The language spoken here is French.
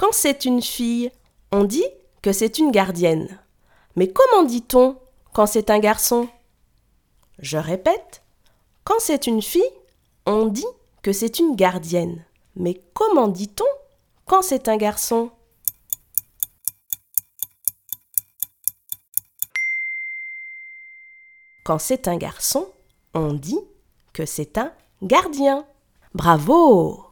Quand c'est une fille, on dit que c'est une gardienne. Mais comment dit-on quand c'est un garçon? Je répète, quand c'est une fille, on dit que c'est une gardienne. Mais comment dit-on quand c'est un garçon? Quand c'est un garçon, on dit que c'est un gardien. Bravo